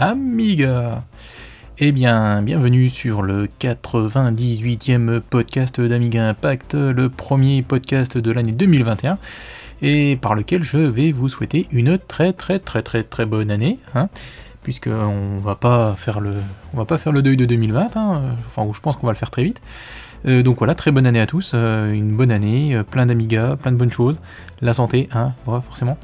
Amiga. Eh bien, bienvenue sur le 98e podcast d'Amiga Impact, le premier podcast de l'année 2021, et par lequel je vais vous souhaiter une très très très très très bonne année, hein, puisque on va pas faire le, on va pas faire le deuil de 2020, hein, enfin, je pense qu'on va le faire très vite. Euh, donc voilà, très bonne année à tous, euh, une bonne année, euh, plein d'amigas, plein de bonnes choses, la santé, hein, forcément,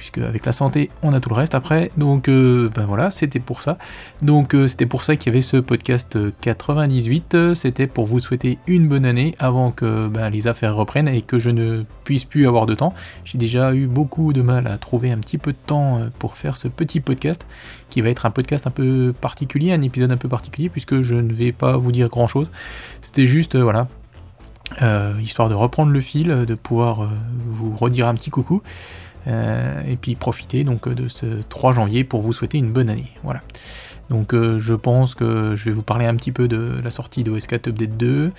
puisque avec la santé, on a tout le reste après. Donc ben voilà, c'était pour ça. Donc c'était pour ça qu'il y avait ce podcast 98. C'était pour vous souhaiter une bonne année avant que ben, les affaires reprennent et que je ne puisse plus avoir de temps. J'ai déjà eu beaucoup de mal à trouver un petit peu de temps pour faire ce petit podcast qui va être un podcast un peu particulier, un épisode un peu particulier, puisque je ne vais pas vous dire grand chose. C'était juste, euh, voilà, euh, histoire de reprendre le fil, de pouvoir euh, vous redire un petit coucou, et puis profiter donc de ce 3 janvier pour vous souhaiter une bonne année. Voilà. Donc je pense que je vais vous parler un petit peu de la sortie de OS 4 Update 2,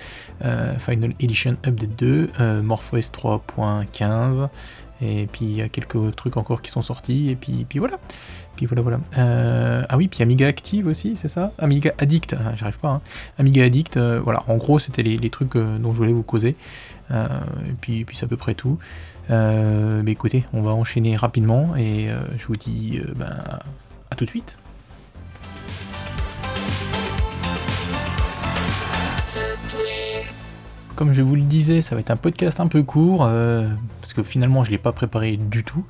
Final Edition Update 2, MorphOS 3.15, et puis il y a quelques trucs encore qui sont sortis, et puis voilà. Euh, ah oui, puis Amiga Active aussi, c'est ça? Amiga Addict, ah, j'arrive pas. Hein. Amiga Addict, euh, voilà, en gros, c'était les, trucs euh, dont je voulais vous causer. et puis, puis c'est à peu près tout. mais écoutez, on va enchaîner rapidement, et je vous dis ben, à tout de suite. Comme je vous le disais, ça va être un podcast un peu court, euh, parce que finalement je ne l'ai pas préparé du tout.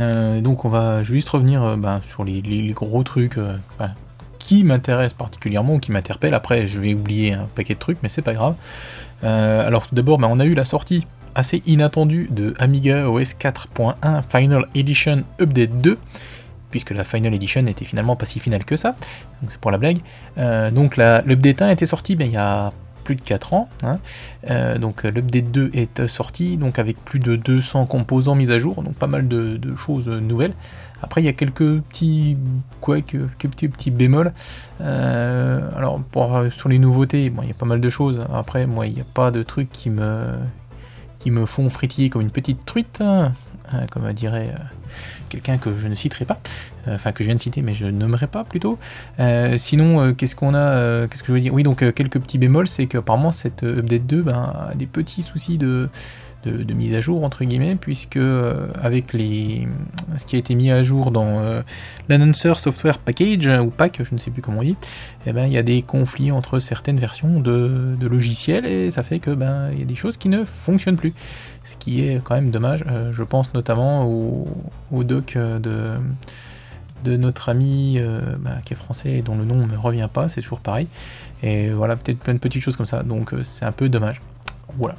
Euh, donc on va, juste revenir euh, ben, sur les, gros trucs qui m'intéressent particulièrement qui m'interpellent. Après je vais oublier un paquet de trucs, mais c'est pas grave. alors tout d'abord, ben, on a eu la sortie assez inattendue de Amiga OS 4.1 Final Edition Update 2 puisque la Final Edition n'était finalement pas si finale que ça, c'est pour la blague. donc l'update 1 était sorti ben, il y a de 4 ans. Hein. Euh, donc euh, l'update 2 est sorti, donc avec plus de 200 composants mis à jour, donc pas mal de, choses nouvelles. Après, il y a quelques petits quoi, quelques petits, petits bémols. Euh, alors, pour, sur les nouveautés, bon, il y a pas mal de choses. Après, moi, il n'y a pas de trucs qui me, qui me font frétiller comme une petite truite, hein, comme dirait quelqu'un que je ne citerai pas, euh, enfin que je viens de citer mais je nommerai pas plutôt. Euh, sinon, euh, qu'est-ce qu'on a, qu'est-ce que je veux dire? Oui, donc quelques petits bémols, c'est qu'apparemment cette update 2 ben, a des petits soucis de, de, mise à jour entre guillemets, puisque avec les, ce qui a été mis à jour dans l'Announcer Software Package ou Pack, je ne sais plus comment on dit, eh ben, il y a des conflits entre certaines versions de, logiciels et ça fait que ben il y a des choses qui ne fonctionnent plus ce qui est quand même dommage. Euh, je pense notamment au, doc euh, de, de notre ami euh, bah, qui est français et dont le nom ne me revient pas, c'est toujours pareil. Et voilà, peut-être plein de petites choses comme ça, donc c'est un peu dommage. Voilà.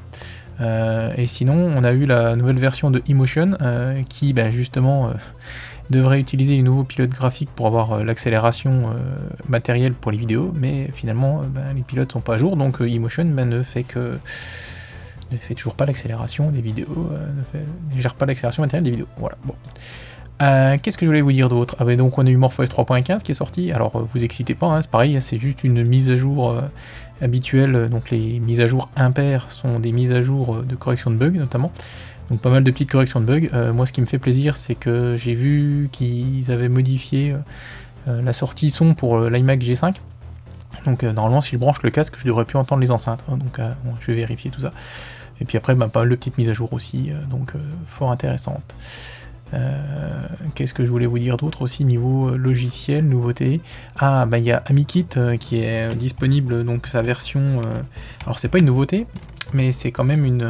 et sinon, on a eu la nouvelle version de Emotion qui, bah, justement, devrait utiliser les nouveaux pilotes graphiques pour avoir l'accélération matérielle pour les vidéos, mais finalement, bah, les pilotes sont pas à jour, donc Emotion ne fait que ne fait toujours pas l'accélération des vidéos, euh, ne, gère pas l'accélération matérielle des vidéos. Voilà. Euh, qu'est-ce que je voulais vous dire d'autre? Ah ben donc on a eu MorphOS 3.15 qui est sorti, alors euh, vous excitez pas, hein, c'est pareil, c'est juste une mise à jour habituelle, donc les mises à jour impaires sont des mises à jour de correction de bugs notamment, donc pas mal de petites corrections de bugs. moi ce qui me fait plaisir c'est que j'ai vu qu'ils avaient modifié la sortie son pour l'iMac G5, donc normalement si je branche le casque je devrais plus entendre les enceintes, hein. donc je vais vérifier tout ça. Et puis après, bah, pas mal de petites mises à jour aussi, euh, donc euh, fort intéressantes. Euh, qu'est-ce que je voulais vous dire d'autre aussi niveau logiciel, nouveauté? Ah, bah il y a AmiKit qui est disponible, donc sa version. alors c'est pas une nouveauté, mais c'est quand même une,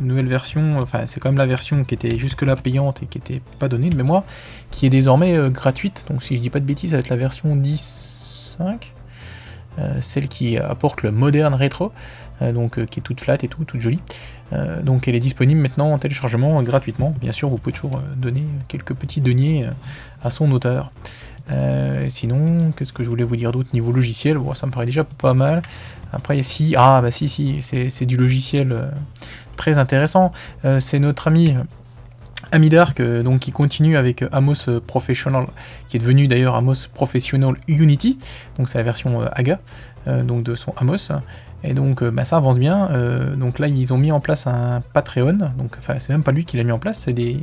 nouvelle version. Enfin, c'est quand même la version qui était jusque-là payante et qui était pas donnée de mémoire, qui est désormais gratuite. Donc si je dis pas de bêtises, ça va être la version 10.5, celle qui apporte le moderne rétro. Euh, donc euh, qui est toute flat et tout, toute jolie. Euh, donc elle est disponible maintenant en téléchargement gratuitement. Bien sûr, vous pouvez toujours donner quelques petits deniers à son auteur. sinon, qu'est-ce que je voulais vous dire d'autre niveau logiciel? Bon, Ça me paraît déjà pas mal. Après, si, ah bah si, si, c'est du logiciel très intéressant. c'est notre ami Amidark, donc qui continue avec Amos Professional, qui est devenu d'ailleurs Amos Professional Unity, donc c'est la version AGA, donc de son Amos. Et donc euh, bah, ça avance bien. Euh, donc là ils ont mis en place un Patreon. Donc enfin c'est même pas lui qui l'a mis en place, c'est des,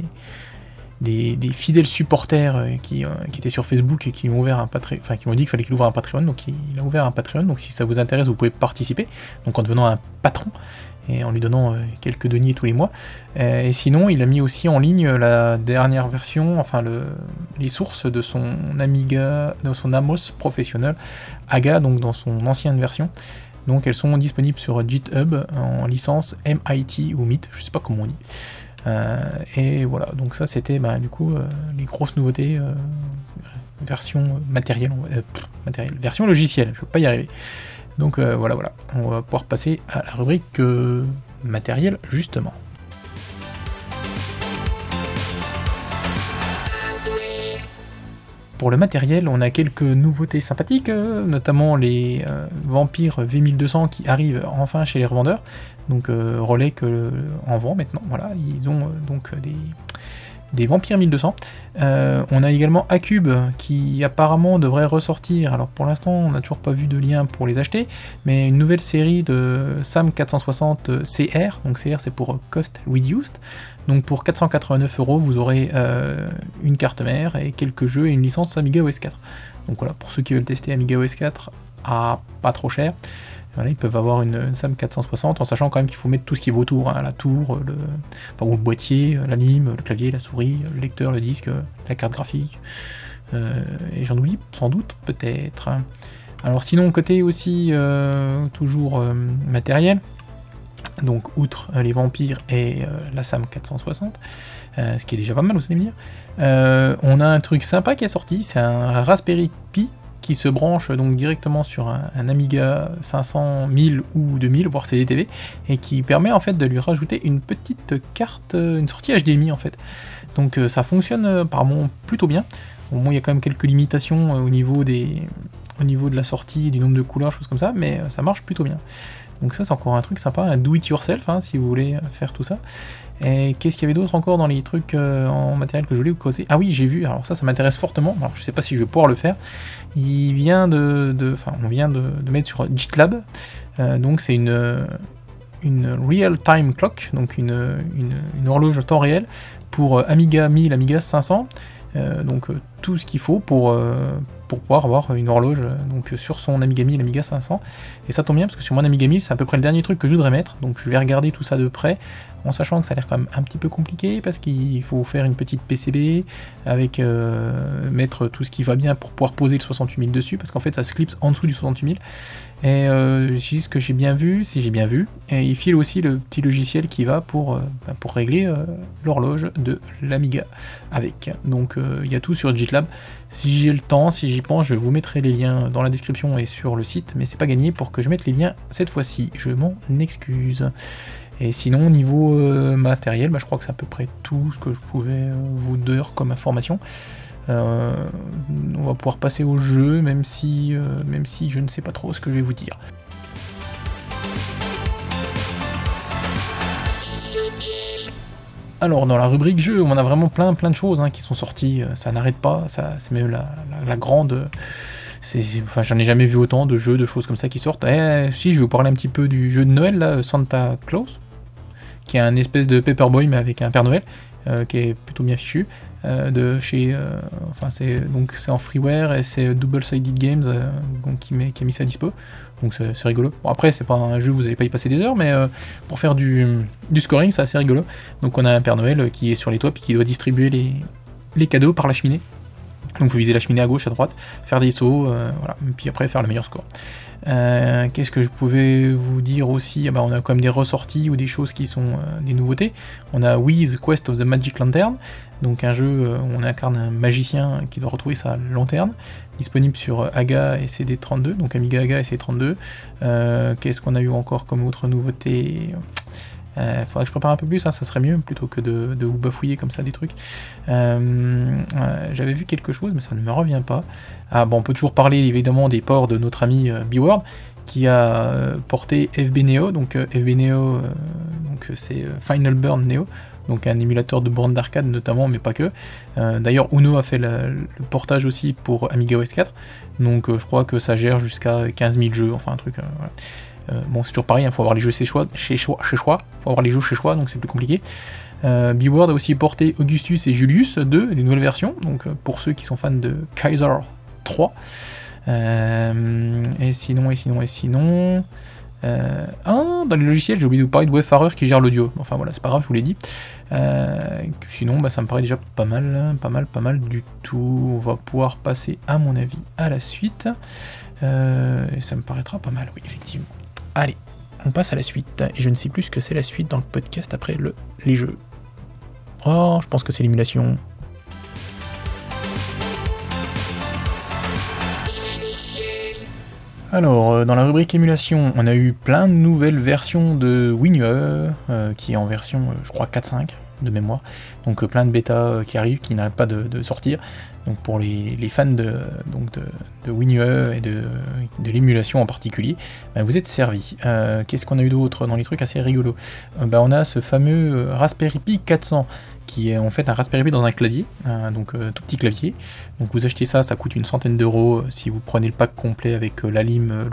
des, fidèles supporters qui, étaient sur Facebook et qui ont ouvert un Patreon, enfin qui m'ont dit qu'il fallait qu'il ouvre un Patreon, donc il, a ouvert un Patreon. Donc si ça vous intéresse, vous pouvez participer. Donc en devenant un patron et en lui donnant quelques deniers tous les mois. et sinon, il a mis aussi en ligne la dernière version, enfin le, les sources de son Amiga, de son Amos professionnel, AGA, donc dans son ancienne version. Donc elles sont disponibles sur GitHub en licence MIT ou MIT, je sais pas comment on dit. Euh, et voilà, donc ça c'était bah, du coup euh, les grosses nouveautés euh, version matérielle, matériel, version logicielle, je vais pas y arriver. Donc voilà, voilà, on va pouvoir passer à la rubrique matériel justement. Pour le matériel, on a quelques nouveautés sympathiques, euh, notamment les euh, Vampires V1200 qui arrivent enfin chez les revendeurs. Donc euh, relais que en vend maintenant. Voilà, ils ont donc des, des Vampires 1200. on a également Acube qui apparemment devrait ressortir. Alors pour l'instant, on n'a toujours pas vu de lien pour les acheter, mais une nouvelle série de SAM 460 CR. Donc CR c'est pour Cost Reduced. Donc pour 489 euros, vous aurez euh, une carte mère et quelques jeux et une licence Amiga OS 4. Donc voilà, pour ceux qui veulent tester Amiga OS 4 à pas trop cher, ils peuvent avoir une, SAM 460 en sachant quand même qu'il faut mettre tout ce qui est autour, hein, la tour, le, le boîtier, la lime, le clavier, la souris, le lecteur, le disque, la carte graphique. Euh, et j'en oublie sans doute, peut-être. Alors sinon, côté aussi toujours matériel, donc outre euh, les vampires et euh, la SAM 460, euh, ce qui est déjà pas mal, vous allez me dire. on a un truc sympa qui est sorti, c'est un Raspberry Pi qui se branche donc directement sur un, Amiga 500, 1000 ou 2000, voire CDTV, et qui permet en fait de lui rajouter une petite carte, une sortie HDMI en fait. Donc ça fonctionne apparemment plutôt bien. Bon, il y a quand même quelques limitations au niveau des, au niveau de la sortie, du nombre de couleurs, choses comme ça, mais ça marche plutôt bien. Donc ça c'est encore un truc sympa, un do it yourself hein, si vous voulez faire tout ça. Et qu'est-ce qu'il y avait d'autre encore dans les trucs euh, en matériel que je voulais vous causer? Ah oui, j'ai vu, alors ça, ça m'intéresse fortement. Alors je sais pas si je vais pouvoir le faire. Il vient de. Enfin, on vient de, mettre sur GitLab. Euh, donc c'est une, une real-time clock, donc une, une, horloge temps réel pour Amiga 1000, Amiga 500. Euh, donc tout ce qu'il faut pour, pour pouvoir avoir une horloge donc sur son Amiga 1000, Amiga 500. Et ça tombe bien parce que sur mon Amiga 1000, c'est à peu près le dernier truc que je voudrais mettre. Donc je vais regarder tout ça de près en sachant que ça a l'air quand même un petit peu compliqué parce qu'il faut faire une petite PCB avec euh, mettre tout ce qui va bien pour pouvoir poser le 68000 dessus parce qu'en fait ça se clipse en dessous du 68000 et euh, ce que j'ai bien vu, si j'ai bien vu, et il file aussi le petit logiciel qui va pour, euh, bah, régler euh, l'horloge de l'Amiga avec. Donc il y a tout sur GitLab. Si j'ai le temps, si j'y pense, je vous mettrai les liens dans la description et sur le site, mais c'est pas gagné pour que je mette les liens cette fois-ci. Je m'en excuse. Et sinon, niveau matériel, bah, je crois que c'est à peu près tout ce que je pouvais vous donner comme information. Euh, on va pouvoir passer au jeu, même si, euh, même si je ne sais pas trop ce que je vais vous dire. Alors dans la rubrique jeu, on a vraiment plein plein de choses hein, qui sont sorties, euh, ça n'arrête pas, c'est même la, grande. enfin, j'en ai jamais vu autant de jeux, de choses comme ça qui sortent. Eh, si, je vais vous parler un petit peu du jeu de Noël, là, Santa Claus, qui est un espèce de Paperboy mais avec un Père Noël, qui est plutôt bien fichu. Euh, de chez, euh, enfin c'est donc c'est en freeware et c'est Double Sided Games euh, qui, met, qui a mis ça à dispo. Donc c'est rigolo. Bon après c'est pas un jeu vous allez pas y passer des heures, mais pour faire du, du scoring c'est assez rigolo. Donc on a un Père Noël qui est sur les toits et qui doit distribuer les, les cadeaux par la cheminée. Donc vous visez la cheminée à gauche, à droite, faire des sauts, voilà, et puis après faire le meilleur score. Qu'est-ce que je pouvais vous dire aussi? Ah bah, On a même des ressorties ou des choses qui sont des nouveautés. On a Wiz Quest of the Magic Lantern, donc un jeu où on incarne un magicien qui doit retrouver sa lanterne, disponible sur AGA et CD32, donc Amiga AGA et CD32. Euh, qu'est-ce qu'on a eu encore comme autre nouveauté? Euh, faudrait que je prépare un peu plus, hein, ça serait mieux plutôt que de, vous bafouiller comme ça des trucs. Euh, j'avais vu quelque chose, mais ça ne me revient pas. Ah bon, on peut toujours parler évidemment des ports de notre ami B-Word qui a porté FB Neo, donc FB Neo, donc c'est Final Burn Neo, donc un émulateur de borne d'arcade notamment, mais pas que. Euh, d'ailleurs, Uno a fait le portage aussi pour Amiga OS 4, donc euh, je crois que ça gère jusqu'à 15 000 jeux, enfin un truc. Euh, bon, c'est toujours pareil, il hein, faut avoir les jeux chez choix, chez choix, chez faut avoir les jeux chez choix, donc c'est plus compliqué. B-Word a aussi porté Augustus et Julius 2, les nouvelles versions, donc pour ceux qui sont fans de Kaiser 3. et sinon, et sinon, et sinon. Euh, ah, dans les logiciels, j'ai oublié de vous parler de Wayfarer qui gère l'audio. Enfin voilà, c'est pas grave, je vous l'ai dit. Euh, sinon, bah, ça me paraît déjà pas mal, pas mal, pas mal du tout. On va pouvoir passer, à mon avis, à la suite. Euh, et ça me paraîtra pas mal, oui, effectivement. Allez, on passe à la suite. Et je ne sais plus ce que c'est la suite dans le podcast après le, les jeux. Oh, je pense que c'est l'émulation. Alors, euh, dans la rubrique émulation, on a eu plein de nouvelles versions de WinUE, euh, qui est en version, euh, je crois, 4.5 de mémoire. Donc plein de bêtas qui arrivent, qui n'arrêtent pas de, sortir. Donc pour les, fans de, donc de, WinUE et de, l'émulation en particulier, ben, vous êtes servis. Qu'est-ce qu'on a eu d'autre dans les trucs assez rigolos? Ben, On a ce fameux Raspberry Pi 400 qui est en fait un Raspberry Pi dans un clavier, donc euh, tout petit clavier. Donc vous achetez ça, ça coûte une centaine d'euros euh, si vous prenez le pack complet avec euh, la lime,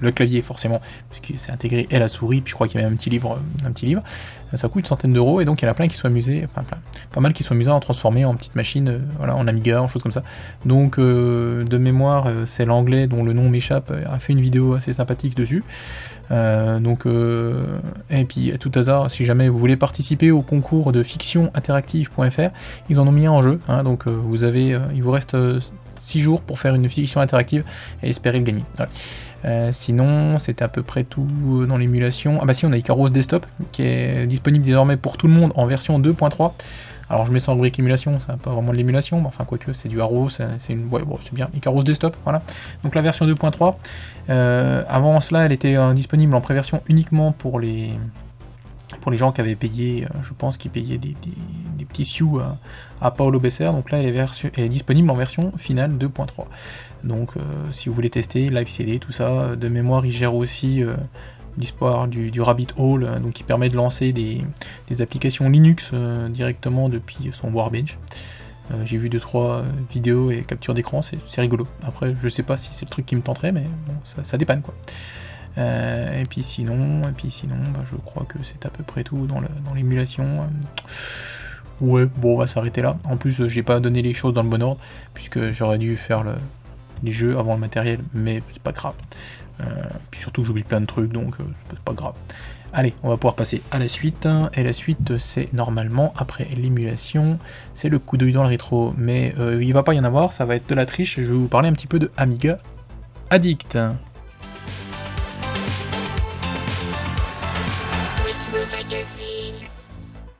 le, clavier forcément, puisque c'est intégré et la souris, puis je crois qu'il y a un petit livre. Ça coûte une centaine d'euros et donc il y en a plein qui sont amusés, enfin plein, pas mal qui sont amusés à en transformer en petite machine, voilà, en Amiga, en choses comme ça. Donc de mémoire, c'est l'anglais dont le nom m'échappe, a fait une vidéo assez sympathique dessus. Euh, donc, euh, et puis à tout hasard, si jamais vous voulez participer au concours de fictioninteractive.fr, ils en ont mis un en jeu. Hein, donc euh, vous avez, il vous reste 6 jours pour faire une fiction interactive et espérer le gagner. sinon, c'était à peu près tout dans l'émulation. Ah bah si, on a Icaros Desktop qui est disponible désormais pour tout le monde en version 2.3. Alors je mets ça en rubrique émulation, c'est pas vraiment de l'émulation, mais enfin quoique c'est du Haro, c'est une. Ouais, bon, c'est bien, Icarus Desktop, voilà. Donc la version 2.3. Euh, avant cela, elle était euh, disponible en préversion uniquement pour les pour les gens qui avaient payé, euh, je pense, qui payaient des, petits sioux à, Paolo Besser. Donc là, elle est, disponible en version finale 2.3. Donc si vous voulez tester, Live CD, tout ça, de mémoire, il gère aussi l'histoire du, Rabbit Hole, euh, donc qui permet de lancer des, applications Linux euh, directement depuis son Warbench. Euh, j'ai vu 2-3 vidéos et captures d'écran, c'est rigolo. Après, je sais pas si c'est le truc qui me tenterait, mais bon, ça, dépanne quoi. et puis sinon, et puis sinon bah, je crois que c'est à peu près tout dans l'émulation. Ouais, bon, on va s'arrêter là. En plus, j'ai pas donné les choses dans le bon ordre, puisque j'aurais dû faire les jeux avant le matériel, mais c'est pas grave. Euh, puis surtout j'oublie plein de trucs, donc euh, c'est pas grave. Allez, on va pouvoir passer à la suite. Et la suite, c'est normalement, après l'émulation, c'est le coup d'œil dans le rétro. Mais euh, il va pas y en avoir, ça va être de la triche. Je vais vous parler un petit peu de Amiga Addict.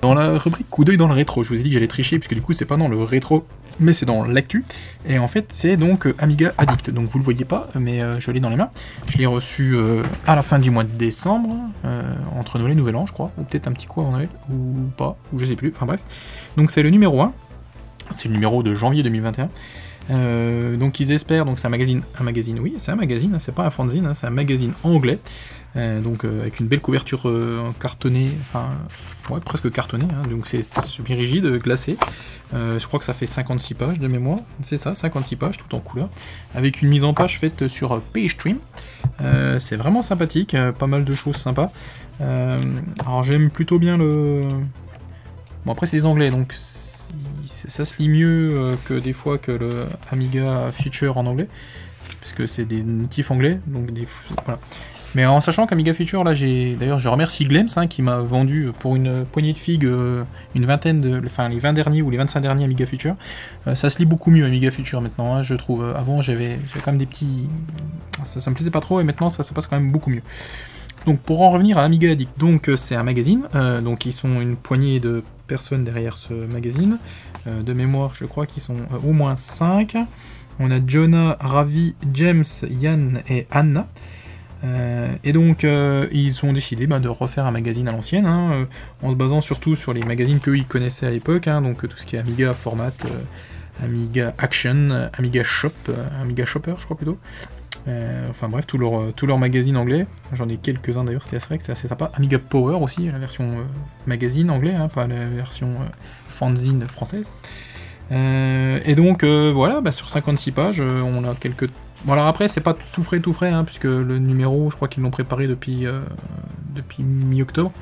Dans la rubrique coup d'œil dans le rétro, je vous ai dit que j'allais tricher, puisque du coup c'est pas dans le rétro, mais c'est dans l'actu. Et en fait c'est donc euh, Amiga Addict. Donc vous le voyez pas, mais euh, je l'ai dans les mains. Je l'ai reçu euh, à la fin du mois de décembre, entre Noël et Nouvel An je crois, ou peut-être un petit coup avant Noël, ou pas, ou je sais plus, enfin bref. Donc c'est le numéro 1, c'est le numéro de janvier 2021. Donc ils espèrent, donc c'est un magazine, un magazine, oui, c'est un magazine, hein, c'est pas un fanzine, hein, c'est un magazine anglais. Euh, donc euh, avec une belle couverture euh, cartonnée, enfin ouais, presque cartonnée, hein, donc c'est bien rigide, glacé. je crois que ça fait 56 pages de mémoire, c'est ça, 56 pages tout en couleur, avec une mise en page faite sur PageStream. c'est vraiment sympathique, pas mal de choses sympas. alors j'aime plutôt bien le. Bon après c'est les anglais donc ça se lit mieux que des fois que le Amiga Future en anglais, puisque c'est des natifs anglais, donc des... voilà. Mais en sachant qu'Amiga Future, là, j'ai. D'ailleurs, je remercie Glems hein, qui m'a vendu pour une poignée de figues euh, une vingtaine de. Enfin, les 20 derniers ou les 25 derniers Amiga Future. Euh, ça se lit beaucoup mieux Amiga Future maintenant, hein, je trouve. Avant, j'avais quand même des petits. Ça, ça, me plaisait pas trop et maintenant, ça se passe quand même beaucoup mieux. Donc, pour en revenir à Amiga Addict, donc euh, c'est un magazine. donc, ils sont une poignée de personnes derrière ce magazine. de mémoire, je crois qu'ils sont au moins 5. On a Jonah, Ravi, James, Yann et Anna. Euh, et donc, euh, ils ont décidé bah, de refaire un magazine à l'ancienne, hein, euh, en se basant surtout sur les magazines qu'eux connaissaient à l'époque, hein, donc tout ce qui est Amiga Format, Amiga Action, Amiga Shop, Amiga Shopper, je crois plutôt. Enfin bref, tous leurs tout leur magazines anglais. J'en ai quelques-uns d'ailleurs, c'était assez, c'est assez sympa. Amiga Power aussi, la version magazine anglais, hein, pas la version fanzine française. et donc voilà, bah, sur 56 pages, on a quelques Bon alors après c'est pas tout frais tout frais hein, puisque le numéro je crois qu'ils l'ont préparé depuis, euh, depuis mi-octobre.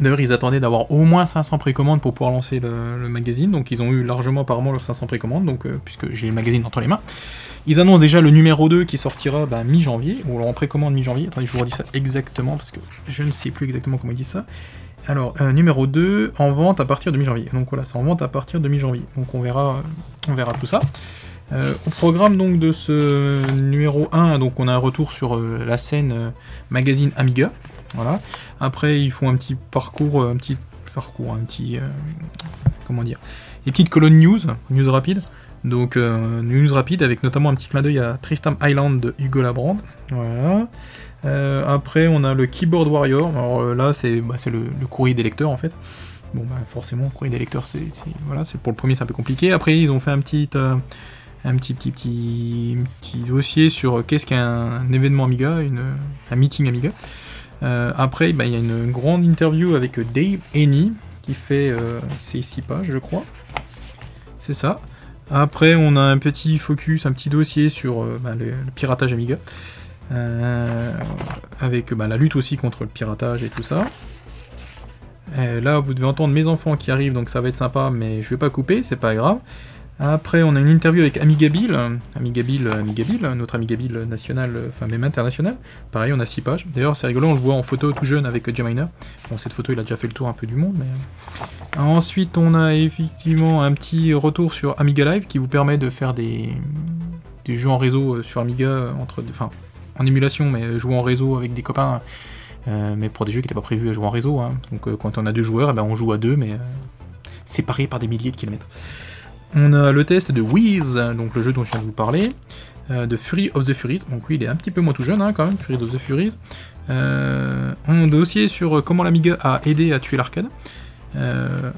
D'ailleurs, ils attendaient d'avoir au moins 500 précommandes pour pouvoir lancer le, magazine, donc ils ont eu largement apparemment leurs 500 précommandes, donc, euh, puisque j'ai le magazine entre les mains. Ils annoncent déjà le numéro 2 qui sortira bah, mi-janvier, ou alors en précommande mi-janvier. Attendez, je vous redis ça exactement, parce que je ne sais plus exactement comment ils disent ça. Alors, euh, numéro 2, en vente à partir de mi-janvier. Donc voilà, c'est en vente à partir de mi-janvier. Donc on verra, on verra tout ça. Euh, au programme donc de ce numéro 1, donc on a un retour sur la scène magazine Amiga. Voilà. Après, ils font un petit parcours, un petit parcours, un petit. Euh, comment dire Des petites colonnes news, news rapide. Donc, euh, news rapide avec notamment un petit clin d'œil à Tristam Island de Hugo Labrande. Voilà. Euh, après, on a le Keyboard Warrior. Alors là, c'est bah, le, courrier des lecteurs en fait. Bon, bah, forcément, courrier des lecteurs, c'est voilà, pour le premier, c'est un peu compliqué. Après, ils ont fait un petit un petit, petit, petit, petit dossier sur qu'est-ce qu'un événement Amiga, une, un meeting Amiga. Euh, après, bah, il y a une grande interview avec Dave Haney qui fait euh, ses 6 pages, je crois. C'est ça. Après, on a un petit focus, un petit dossier sur euh, bah, le, piratage Amiga. avec bah, la lutte aussi contre le piratage et tout ça. là, vous devez entendre mes enfants qui arrivent, donc ça va être sympa, mais je vais pas couper, c'est pas grave. Après, on a une interview avec Amigabil, Amigabil, Amigabil, notre Amigabil national, enfin même international. Pareil, on a 6 pages. D'ailleurs, c'est rigolo, on le voit en photo tout jeune avec Jaminer. Bon, cette photo, il a déjà fait le tour un peu du monde, mais... Ensuite, on a effectivement un petit retour sur Amiga Live qui vous permet de faire des, des jeux en réseau euh, sur Amiga, entre... enfin, en émulation, mais jouer en réseau avec des copains, euh, mais pour des jeux qui n'étaient pas prévus à jouer en réseau. Hein. Donc, euh, quand on a deux joueurs, eh ben, on joue à deux, mais séparés par des milliers de kilomètres. On a le test de Wiz, donc le jeu dont je viens de vous parler, euh, de Fury of the Furies. Donc lui, il est un petit peu moins tout jeune hein, quand même, Fury of the Furies. Euh, un dossier sur comment l'Amiga a aidé à tuer l'arcade. Euh,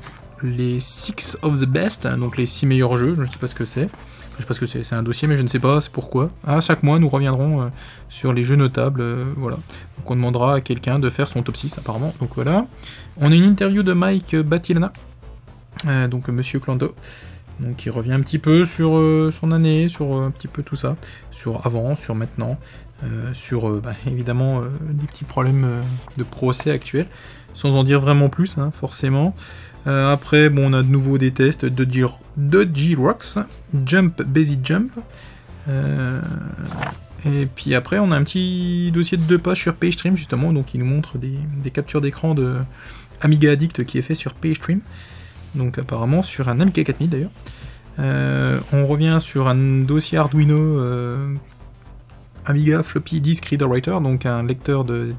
les Six of the Best, donc les 6 meilleurs jeux, je ne sais pas ce que c'est. Je sais pas ce que c'est, c'est un dossier, mais je ne sais pas c'est pourquoi. À chaque mois, nous reviendrons sur les jeux notables. voilà. Donc on demandera à quelqu'un de faire son top 6, apparemment. Donc voilà. On a une interview de Mike Batilana, donc Monsieur Clando. Donc il revient un petit peu sur euh, son année, sur euh, un petit peu tout ça, sur avant, sur maintenant, euh, sur bah, évidemment des petits problèmes de procès actuels, sans en dire vraiment plus, hein, forcément. après, bon, on a de nouveau des tests de G-Rocks, Jump Basic Jump. et puis après, on a un petit dossier de deux pages sur PageStream, justement, donc il nous montre des, des captures d'écran de Amiga Addict qui est fait sur PageStream donc apparemment sur un Amiga 4000 d'ailleurs. Euh, on revient sur un dossier Arduino euh, Amiga Floppy Disk Reader Writer, donc un lecteur de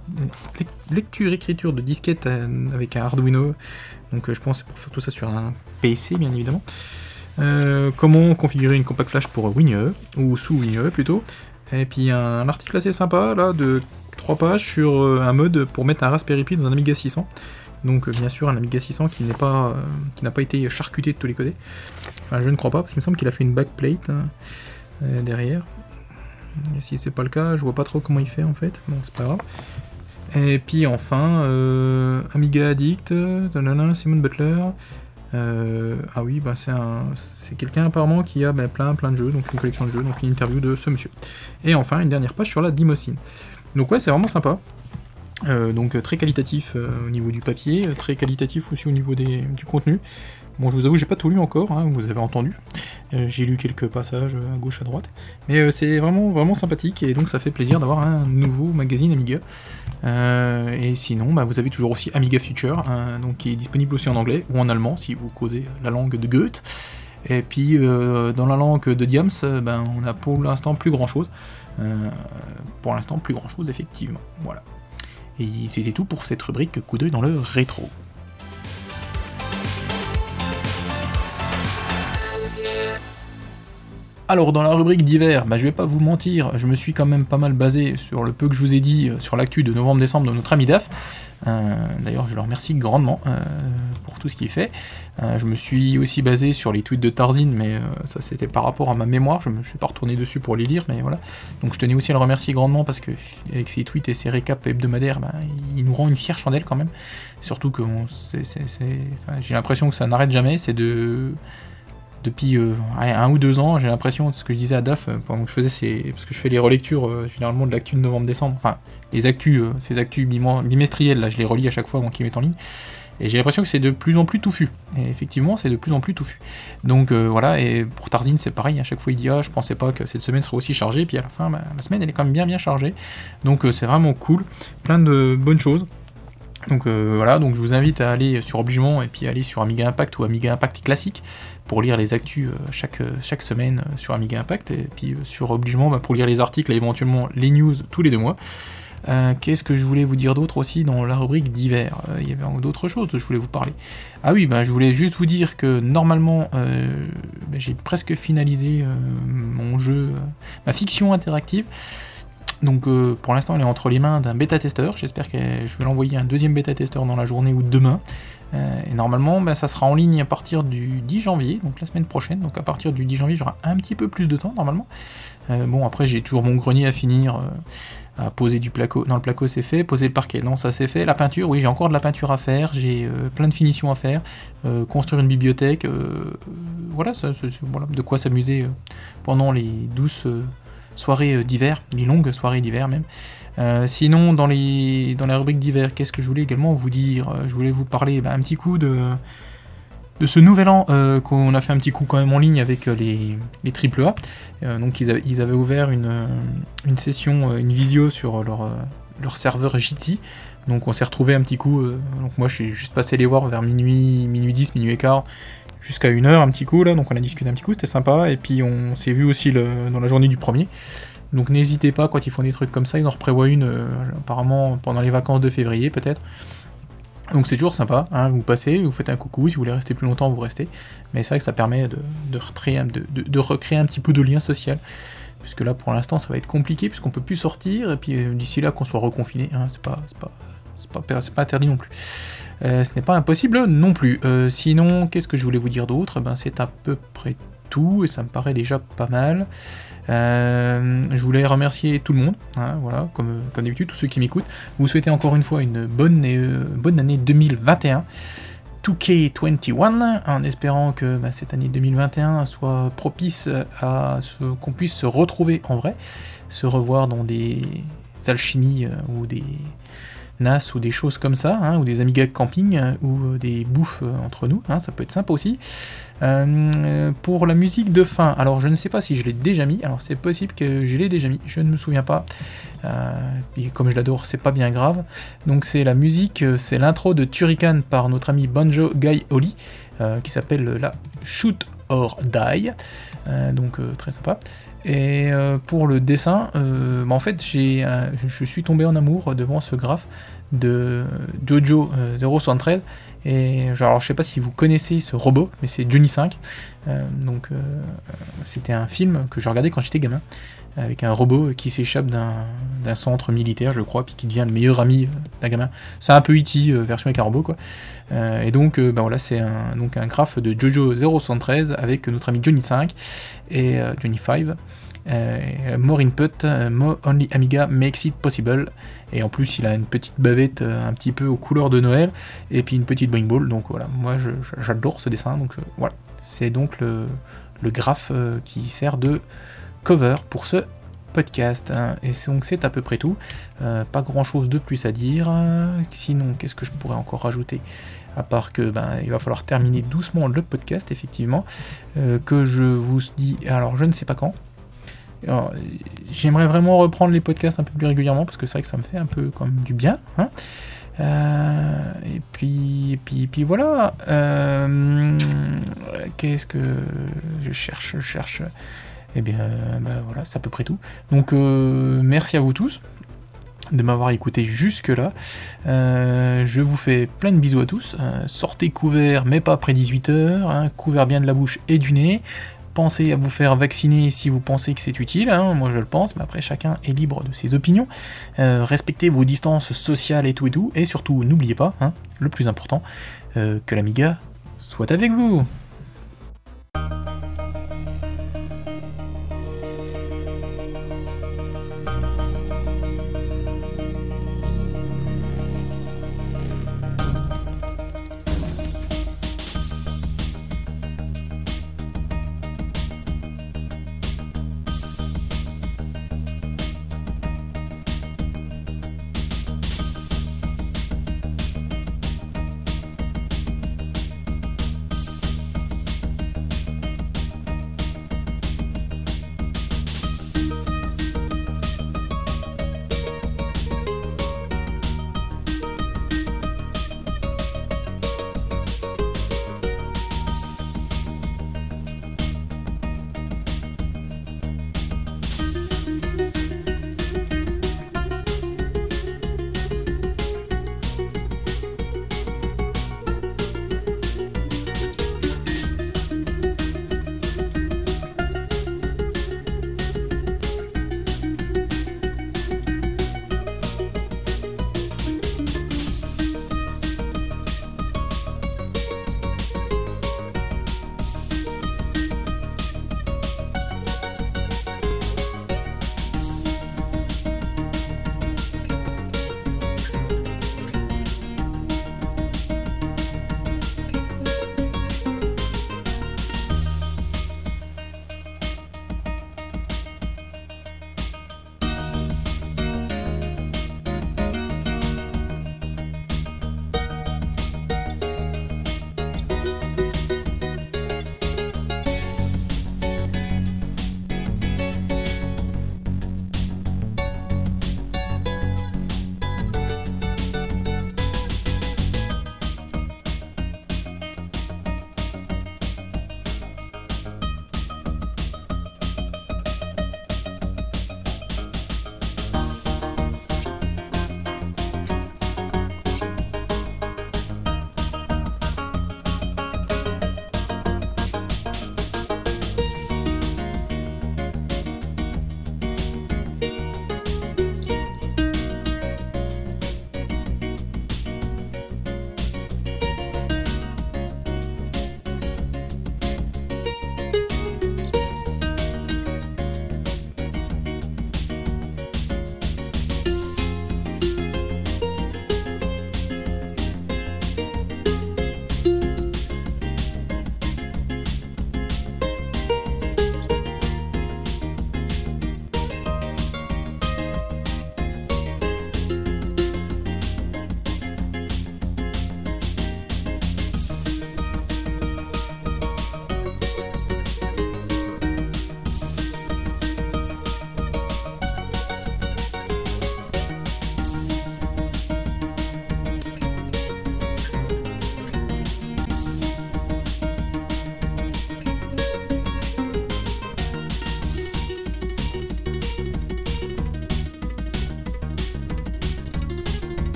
lecture-écriture de disquette euh, avec un Arduino. Donc je pense pour faire tout ça sur un PC bien évidemment. comment configurer une compact flash pour WinUE, ou sous WinUE plutôt. Et puis un article assez sympa là de 3 pages sur un mode pour mettre un Raspberry dans un Amiga 600. Donc euh, bien sûr un Amiga 600 qui n'est pas euh, qui n'a pas été charcuté de tous les côtés. Enfin je ne crois pas parce qu'il me semble qu'il a fait une backplate hein, euh, derrière. Si c'est pas le cas, je vois pas trop comment il fait en fait. Bon c'est pas grave. Et puis enfin Amiga Addict, Simon Butler. ah oui, bah c'est c'est quelqu'un apparemment qui a bah, plein plein de jeux, donc une collection de jeux, donc une interview de ce monsieur. Et enfin une dernière page sur la Dimosine. Donc ouais, c'est vraiment sympa. Euh, donc très qualitatif euh, au niveau du papier, très qualitatif aussi au niveau du contenu. Bon, je vous avoue, j'ai pas tout lu encore, hein, vous avez entendu. Euh, j'ai lu quelques passages à gauche, à droite. Mais c'est vraiment, vraiment sympathique et donc ça fait plaisir d'avoir un nouveau magazine Amiga. et sinon, bah, vous avez toujours aussi Amiga Future, hein, donc qui est disponible aussi en anglais ou en allemand si vous causez la langue de Goethe. Et puis dans la langue de Diams, ben, on a pour l'instant plus grand chose. pour l'instant, plus grand chose, effectivement. Voilà. Et c'était tout pour cette rubrique coup d'œil dans le rétro. Alors dans la rubrique d'hiver, bah, je vais pas vous mentir, je me suis quand même pas mal basé sur le peu que je vous ai dit euh, sur l'actu de novembre-décembre de notre ami DAF. Euh, d'ailleurs, je le remercie grandement euh, pour tout ce qu'il fait. je me suis aussi basé sur les tweets de Tarzin, mais ça c'était par rapport à ma mémoire. Je me suis pas retourné dessus pour les lire, mais voilà. Donc je tenais aussi à le remercier grandement parce que avec ses tweets et ses récaps hebdomadaires, bah, il nous rend une fière chandelle quand même. Surtout que j'ai l'impression que ça n'arrête jamais. C'est de depuis un ou deux ans, j'ai l'impression, ce que je disais à DAF pendant que je faisais ces. Parce que je fais les relectures généralement de l'actu de novembre-décembre, enfin, les actus, ces actus bimestriels, là, je les relis à chaque fois avant qu'ils mettent en ligne. Et j'ai l'impression que c'est de plus en plus touffu. Et effectivement, c'est de plus en plus touffu. Donc euh, voilà, et pour Tarzine, c'est pareil. À chaque fois, il dit Ah, je pensais pas que cette semaine serait aussi chargée. Puis à la fin, bah, la semaine, elle est quand même bien, bien chargée. Donc euh, c'est vraiment cool. Plein de bonnes choses. Donc euh, voilà, donc je vous invite à aller sur Obligement et puis aller sur Amiga Impact ou Amiga Impact classique pour lire les actus chaque, chaque semaine sur Amiga Impact et puis sur Obligement bah, pour lire les articles et éventuellement les news tous les deux mois. Euh, qu'est-ce que je voulais vous dire d'autre aussi dans la rubrique d'hiver? Euh, Il y avait d'autres choses que je voulais vous parler. Ah oui, ben, je voulais juste vous dire que normalement, euh, ben, j'ai presque finalisé mon jeu, ma fiction interactive. Donc pour l'instant, elle est entre les mains d'un bêta-testeur. J'espère que je vais l'envoyer un deuxième bêta-testeur dans la journée ou demain. et normalement, ben, ça sera en ligne à partir du 10 janvier, donc la semaine prochaine. Donc à partir du 10 janvier, j'aurai un petit peu plus de temps normalement. bon, après, j'ai toujours mon grenier à finir poser du placo. Non, le placo c'est fait. Poser le parquet, non, ça c'est fait. La peinture, oui, j'ai encore de la peinture à faire. J'ai euh, plein de finitions à faire. Euh, construire une bibliothèque. Euh, voilà, ça, voilà, de quoi s'amuser pendant les douces soirées d'hiver, les longues soirées d'hiver même. sinon, dans, les, dans la rubrique d'hiver, qu'est-ce que je voulais également vous dire? Je voulais vous parler bah, un petit coup de de ce nouvel an euh, qu'on a fait un petit coup quand même en ligne avec euh, les, les AAA. Euh, donc ils avaient, ouvert une, une, session, une visio sur leur, leur serveur JT. Donc on s'est retrouvé un petit coup. donc moi je suis juste passé les voir vers minuit, minuit 10, minuit et quart, jusqu'à une heure un petit coup là. Donc on a discuté un petit coup, c'était sympa. Et puis on s'est vu aussi le, dans la journée du premier. Donc n'hésitez pas quand ils font des trucs comme ça, ils en reprévoient une apparemment pendant les vacances de février peut-être. Donc c'est toujours sympa, hein, vous passez, vous faites un coucou, si vous voulez rester plus longtemps, vous restez. Mais c'est vrai que ça permet de, de, recréer un petit peu de lien social. Puisque là pour l'instant ça va être compliqué puisqu'on peut plus sortir et puis euh, d'ici là qu'on soit reconfiné, hein, c'est pas, pas, pas, interdit non plus. Euh, ce n'est pas impossible non plus. Euh, sinon, qu'est-ce que je voulais vous dire d'autre? Ben, C'est à peu près tout et ça me paraît déjà pas mal. Euh, je voulais remercier tout le monde, hein, voilà, comme, comme d'habitude, tous ceux qui m'écoutent. Vous souhaitez encore une fois une bonne, euh, bonne année 2021. 2K21 en espérant que bah, cette année 2021 soit propice à ce qu'on puisse se retrouver en vrai, se revoir dans des alchimies ou des NAS ou des choses comme ça, hein, ou des Amiga camping ou des bouffes entre nous, hein, ça peut être sympa aussi. Euh, pour la musique de fin, alors je ne sais pas si je l'ai déjà mis, alors c'est possible que je l'ai déjà mis, je ne me souviens pas. Euh, et comme je l'adore, c'est pas bien grave. Donc c'est la musique, euh, c'est l'intro de Turrican par notre ami Banjo Guy Holly, qui s'appelle la Shoot or Die. donc très sympa. Et pour le dessin, bah, en fait, j'ai, je suis tombé en amour devant ce graphe de Jojo 073 et alors, je sais pas si vous connaissez ce robot, mais c'est Johnny 5. Euh, donc, euh, c'était un film que je regardais quand j'étais gamin, avec un robot qui s'échappe d'un centre militaire, je crois, puis qui devient le meilleur ami d'un gamin. C'est un peu E.T. Euh, version avec un robot, quoi. et donc, ben voilà, c'est un, un graphe de Jojo 073 avec notre ami Johnny 5 et Johnny 5. Euh, more input, euh, more only Amiga makes it possible. Et en plus, il a une petite bavette euh, un petit peu aux couleurs de Noël, et puis une petite boing ball. Donc voilà, moi j'adore ce dessin. Donc voilà, c'est donc le, le graphe qui sert de cover pour ce podcast. Hein. Et donc c'est à peu près tout. pas grand chose de plus à dire. Sinon, qu'est-ce que je pourrais encore rajouter? À part que ben, il va falloir terminer doucement le podcast, effectivement, que je vous dis, alors je ne sais pas quand, J'aimerais vraiment reprendre les podcasts un peu plus régulièrement parce que c'est vrai que ça me fait un peu comme du bien. Hein. Euh, et puis, et puis, puis voilà. Euh, qu'est-ce que je cherche Je cherche? Eh bien, bah voilà, c'est à peu près tout. Donc, euh, merci à vous tous de m'avoir écouté jusque-là. je vous fais plein de bisous à tous. sortez couverts, mais pas après 18h. Hein, couvert bien de la bouche et du nez pensez à vous faire vacciner si vous pensez que c'est utile, hein, moi je le pense, mais après chacun est libre de ses opinions. Euh, respectez vos distances sociales et tout et tout, et surtout n'oubliez pas, hein, le plus important, euh, que l'Amiga soit avec vous.